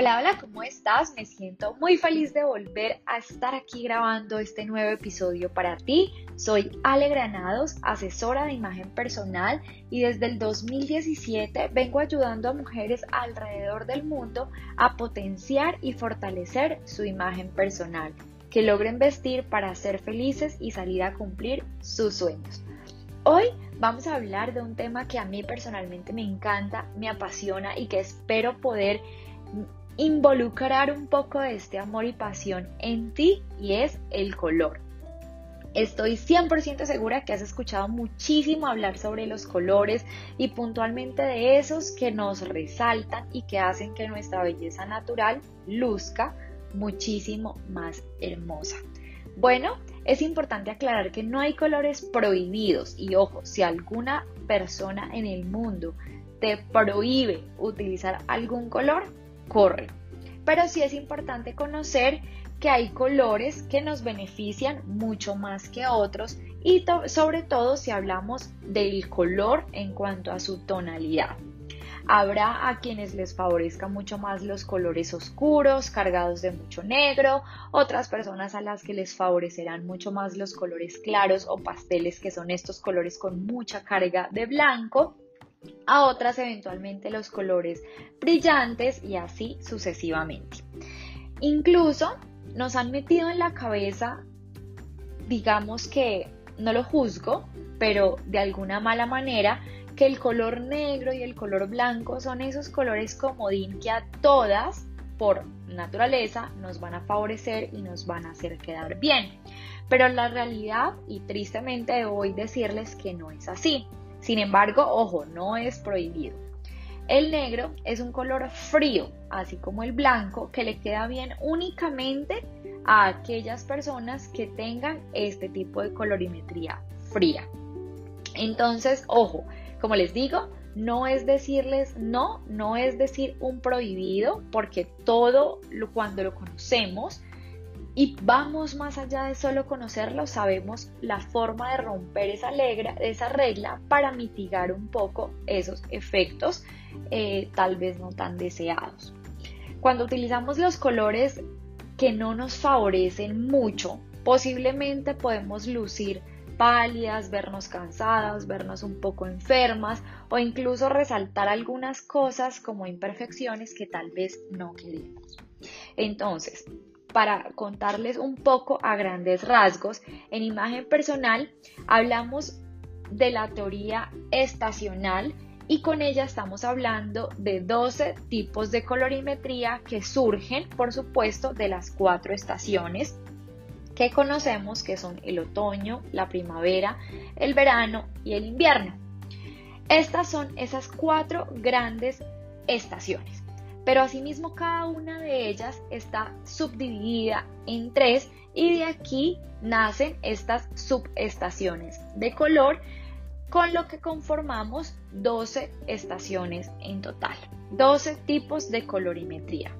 Hola, hola, ¿cómo estás? Me siento muy feliz de volver a estar aquí grabando este nuevo episodio para ti. Soy Ale Granados, asesora de imagen personal y desde el 2017 vengo ayudando a mujeres alrededor del mundo a potenciar y fortalecer su imagen personal, que logren vestir para ser felices y salir a cumplir sus sueños. Hoy vamos a hablar de un tema que a mí personalmente me encanta, me apasiona y que espero poder involucrar un poco de este amor y pasión en ti y es el color. Estoy 100% segura que has escuchado muchísimo hablar sobre los colores y puntualmente de esos que nos resaltan y que hacen que nuestra belleza natural luzca muchísimo más hermosa. Bueno, es importante aclarar que no hay colores prohibidos y ojo, si alguna persona en el mundo te prohíbe utilizar algún color, corre. Pero sí es importante conocer que hay colores que nos benefician mucho más que otros y sobre todo si hablamos del color en cuanto a su tonalidad. Habrá a quienes les favorezca mucho más los colores oscuros, cargados de mucho negro, otras personas a las que les favorecerán mucho más los colores claros o pasteles, que son estos colores con mucha carga de blanco a otras eventualmente los colores brillantes y así sucesivamente. Incluso nos han metido en la cabeza, digamos que no lo juzgo, pero de alguna mala manera, que el color negro y el color blanco son esos colores comodín que a todas, por naturaleza, nos van a favorecer y nos van a hacer quedar bien. Pero la realidad, y tristemente hoy decirles que no es así. Sin embargo, ojo, no es prohibido. El negro es un color frío, así como el blanco, que le queda bien únicamente a aquellas personas que tengan este tipo de colorimetría fría. Entonces, ojo, como les digo, no es decirles no, no es decir un prohibido, porque todo lo, cuando lo conocemos, y vamos más allá de solo conocerlo, sabemos la forma de romper esa, esa regla para mitigar un poco esos efectos eh, tal vez no tan deseados. Cuando utilizamos los colores que no nos favorecen mucho, posiblemente podemos lucir pálidas, vernos cansadas, vernos un poco enfermas o incluso resaltar algunas cosas como imperfecciones que tal vez no queremos. Entonces, para contarles un poco a grandes rasgos, en imagen personal hablamos de la teoría estacional y con ella estamos hablando de 12 tipos de colorimetría que surgen, por supuesto, de las cuatro estaciones que conocemos que son el otoño, la primavera, el verano y el invierno. Estas son esas cuatro grandes estaciones pero asimismo cada una de ellas está subdividida en tres y de aquí nacen estas subestaciones de color con lo que conformamos 12 estaciones en total, 12 tipos de colorimetría.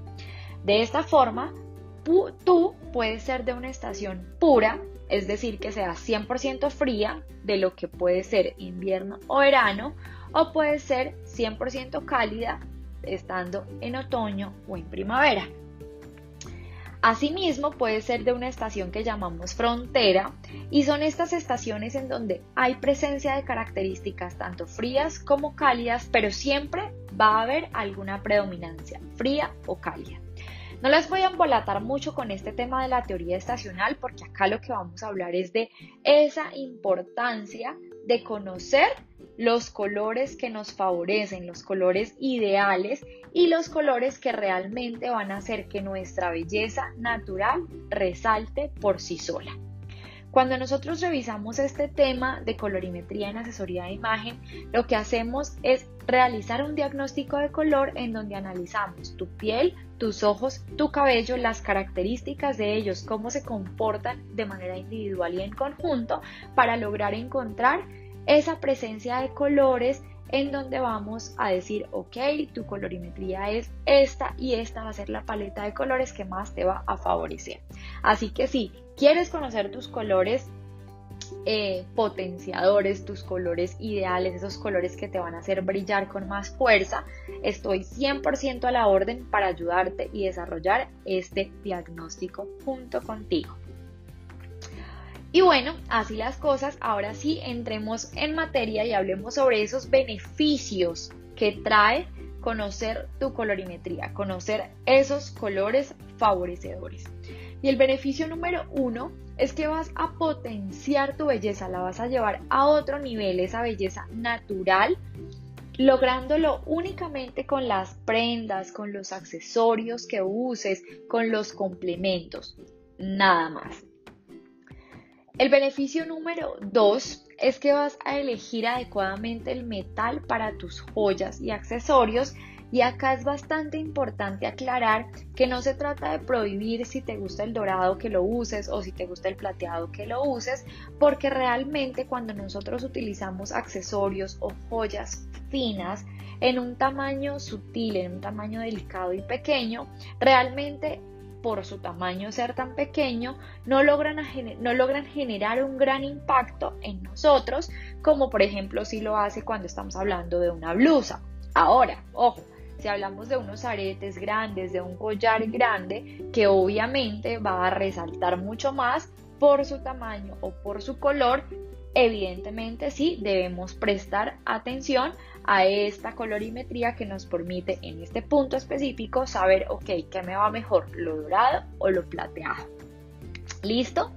De esta forma, tú puedes ser de una estación pura, es decir, que sea 100% fría, de lo que puede ser invierno o verano, o puede ser 100% cálida, estando en otoño o en primavera. Asimismo, puede ser de una estación que llamamos frontera y son estas estaciones en donde hay presencia de características tanto frías como cálidas, pero siempre va a haber alguna predominancia, fría o cálida. No les voy a embolatar mucho con este tema de la teoría estacional porque acá lo que vamos a hablar es de esa importancia de conocer los colores que nos favorecen, los colores ideales y los colores que realmente van a hacer que nuestra belleza natural resalte por sí sola. Cuando nosotros revisamos este tema de colorimetría en asesoría de imagen, lo que hacemos es realizar un diagnóstico de color en donde analizamos tu piel, tus ojos, tu cabello, las características de ellos, cómo se comportan de manera individual y en conjunto para lograr encontrar esa presencia de colores en donde vamos a decir, ok, tu colorimetría es esta y esta va a ser la paleta de colores que más te va a favorecer. Así que si quieres conocer tus colores eh, potenciadores, tus colores ideales, esos colores que te van a hacer brillar con más fuerza, estoy 100% a la orden para ayudarte y desarrollar este diagnóstico junto contigo. Y bueno, así las cosas, ahora sí entremos en materia y hablemos sobre esos beneficios que trae conocer tu colorimetría, conocer esos colores favorecedores. Y el beneficio número uno es que vas a potenciar tu belleza, la vas a llevar a otro nivel, esa belleza natural, lográndolo únicamente con las prendas, con los accesorios que uses, con los complementos, nada más. El beneficio número dos es que vas a elegir adecuadamente el metal para tus joyas y accesorios. Y acá es bastante importante aclarar que no se trata de prohibir si te gusta el dorado que lo uses o si te gusta el plateado que lo uses, porque realmente cuando nosotros utilizamos accesorios o joyas finas en un tamaño sutil, en un tamaño delicado y pequeño, realmente por su tamaño ser tan pequeño, no logran, no logran generar un gran impacto en nosotros, como por ejemplo si lo hace cuando estamos hablando de una blusa. Ahora, ojo, si hablamos de unos aretes grandes, de un collar grande, que obviamente va a resaltar mucho más por su tamaño o por su color, evidentemente sí debemos prestar atención a esta colorimetría que nos permite en este punto específico saber, ok, ¿qué me va mejor? ¿Lo dorado o lo plateado? ¿Listo?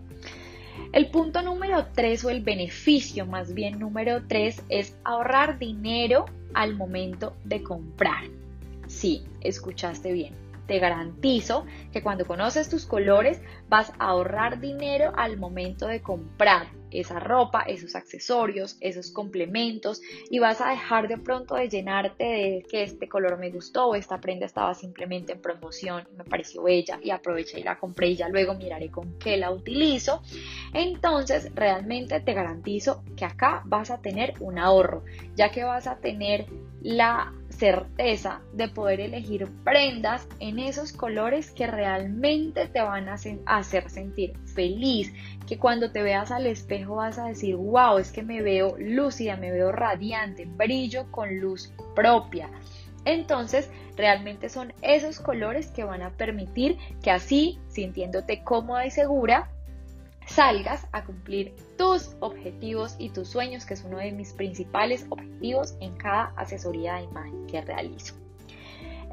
El punto número 3 o el beneficio más bien número 3 es ahorrar dinero al momento de comprar. Sí, escuchaste bien. Te garantizo que cuando conoces tus colores vas a ahorrar dinero al momento de comprar esa ropa, esos accesorios, esos complementos y vas a dejar de pronto de llenarte de que este color me gustó o esta prenda estaba simplemente en promoción y me pareció bella y aproveché y la compré y ya luego miraré con qué la utilizo. Entonces realmente te garantizo que acá vas a tener un ahorro ya que vas a tener la certeza de poder elegir prendas en esos colores que realmente te van a hacer sentir feliz, que cuando te veas al espejo vas a decir, wow, es que me veo lúcida, me veo radiante, brillo con luz propia. Entonces, realmente son esos colores que van a permitir que así, sintiéndote cómoda y segura, salgas a cumplir tus objetivos y tus sueños, que es uno de mis principales objetivos en cada asesoría de imagen que realizo.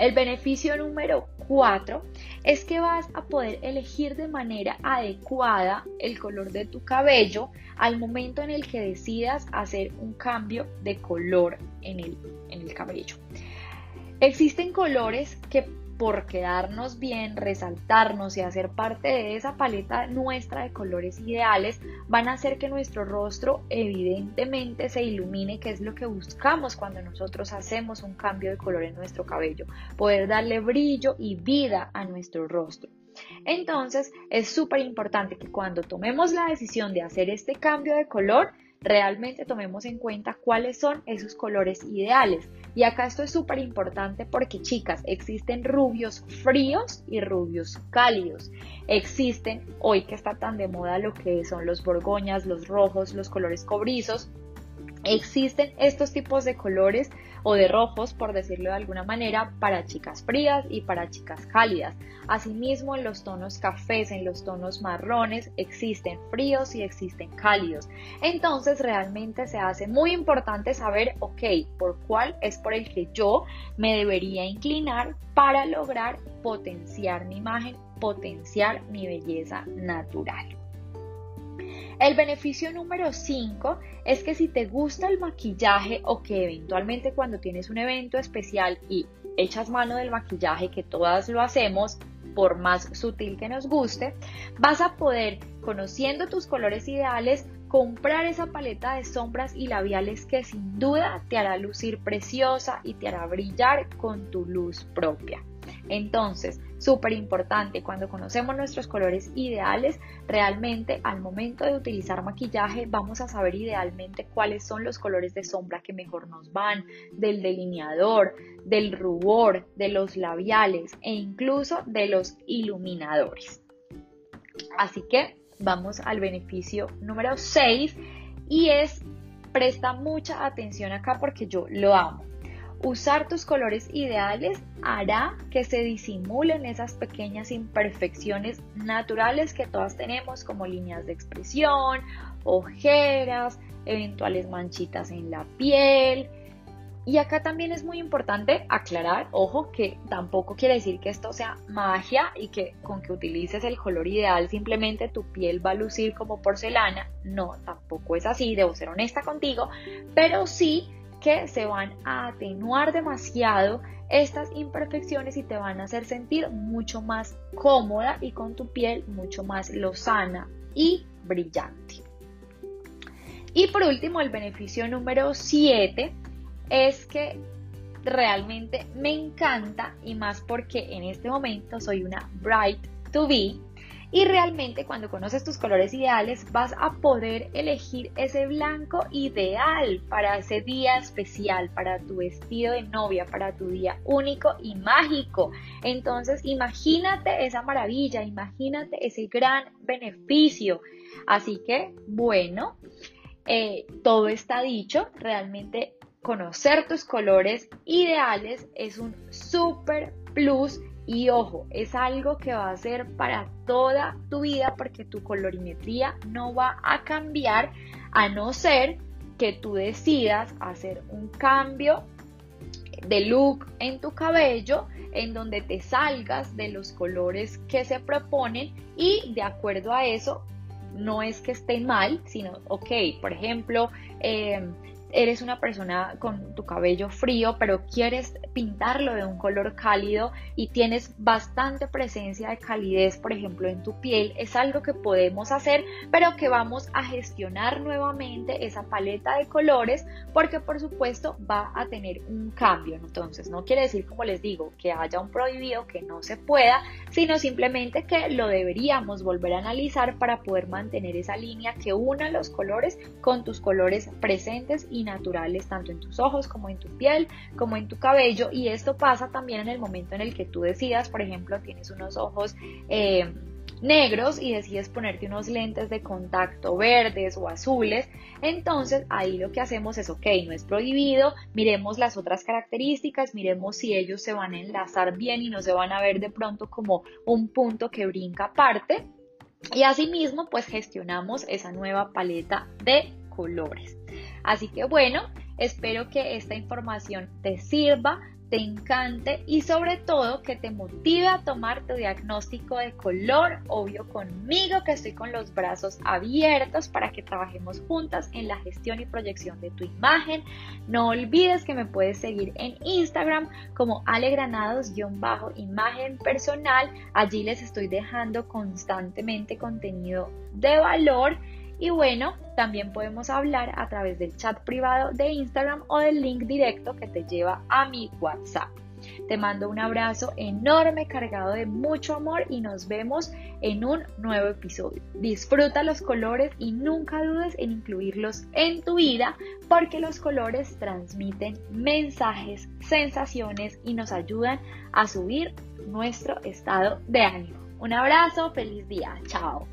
El beneficio número 4 es que vas a poder elegir de manera adecuada el color de tu cabello al momento en el que decidas hacer un cambio de color en el, en el cabello. Existen colores que por quedarnos bien, resaltarnos y hacer parte de esa paleta nuestra de colores ideales, van a hacer que nuestro rostro evidentemente se ilumine, que es lo que buscamos cuando nosotros hacemos un cambio de color en nuestro cabello, poder darle brillo y vida a nuestro rostro. Entonces es súper importante que cuando tomemos la decisión de hacer este cambio de color, realmente tomemos en cuenta cuáles son esos colores ideales. Y acá esto es súper importante porque chicas, existen rubios fríos y rubios cálidos. Existen, hoy que está tan de moda lo que son los borgoñas, los rojos, los colores cobrizos, Existen estos tipos de colores o de rojos, por decirlo de alguna manera, para chicas frías y para chicas cálidas. Asimismo, en los tonos cafés, en los tonos marrones, existen fríos y existen cálidos. Entonces, realmente se hace muy importante saber, ok, por cuál es por el que yo me debería inclinar para lograr potenciar mi imagen, potenciar mi belleza natural. El beneficio número 5 es que si te gusta el maquillaje o que eventualmente cuando tienes un evento especial y echas mano del maquillaje, que todas lo hacemos, por más sutil que nos guste, vas a poder, conociendo tus colores ideales, comprar esa paleta de sombras y labiales que sin duda te hará lucir preciosa y te hará brillar con tu luz propia. Entonces, súper importante, cuando conocemos nuestros colores ideales, realmente al momento de utilizar maquillaje vamos a saber idealmente cuáles son los colores de sombra que mejor nos van, del delineador, del rubor, de los labiales e incluso de los iluminadores. Así que vamos al beneficio número 6 y es presta mucha atención acá porque yo lo amo. Usar tus colores ideales hará que se disimulen esas pequeñas imperfecciones naturales que todas tenemos como líneas de expresión, ojeras, eventuales manchitas en la piel. Y acá también es muy importante aclarar, ojo, que tampoco quiere decir que esto sea magia y que con que utilices el color ideal simplemente tu piel va a lucir como porcelana. No, tampoco es así, debo ser honesta contigo, pero sí que se van a atenuar demasiado estas imperfecciones y te van a hacer sentir mucho más cómoda y con tu piel mucho más lozana y brillante. Y por último, el beneficio número 7 es que realmente me encanta y más porque en este momento soy una bright to be y realmente cuando conoces tus colores ideales vas a poder elegir ese blanco ideal para ese día especial, para tu vestido de novia, para tu día único y mágico. Entonces imagínate esa maravilla, imagínate ese gran beneficio. Así que bueno, eh, todo está dicho, realmente conocer tus colores ideales es un super plus y ojo, es algo que va a ser para toda tu vida porque tu colorimetría no va a cambiar a no ser que tú decidas hacer un cambio de look en tu cabello en donde te salgas de los colores que se proponen y de acuerdo a eso no es que esté mal, sino, ok, por ejemplo, eh, eres una persona con tu cabello frío, pero quieres pintarlo de un color cálido y tienes bastante presencia de calidez, por ejemplo, en tu piel, es algo que podemos hacer, pero que vamos a gestionar nuevamente esa paleta de colores porque por supuesto va a tener un cambio. Entonces, no quiere decir, como les digo, que haya un prohibido, que no se pueda, sino simplemente que lo deberíamos volver a analizar para poder mantener esa línea que una los colores con tus colores presentes naturales tanto en tus ojos como en tu piel, como en tu cabello y esto pasa también en el momento en el que tú decidas, por ejemplo, tienes unos ojos eh, negros y decides ponerte unos lentes de contacto verdes o azules, entonces ahí lo que hacemos es, ok, no es prohibido, miremos las otras características, miremos si ellos se van a enlazar bien y no se van a ver de pronto como un punto que brinca aparte. Y asimismo, pues gestionamos esa nueva paleta de colores. Así que bueno, espero que esta información te sirva, te encante y sobre todo que te motive a tomar tu diagnóstico de color, obvio conmigo que estoy con los brazos abiertos para que trabajemos juntas en la gestión y proyección de tu imagen. No olvides que me puedes seguir en Instagram como alegranados-imagen personal. Allí les estoy dejando constantemente contenido de valor y bueno, también podemos hablar a través del chat privado de Instagram o del link directo que te lleva a mi WhatsApp. Te mando un abrazo enorme cargado de mucho amor y nos vemos en un nuevo episodio. Disfruta los colores y nunca dudes en incluirlos en tu vida porque los colores transmiten mensajes, sensaciones y nos ayudan a subir nuestro estado de ánimo. Un abrazo, feliz día, chao.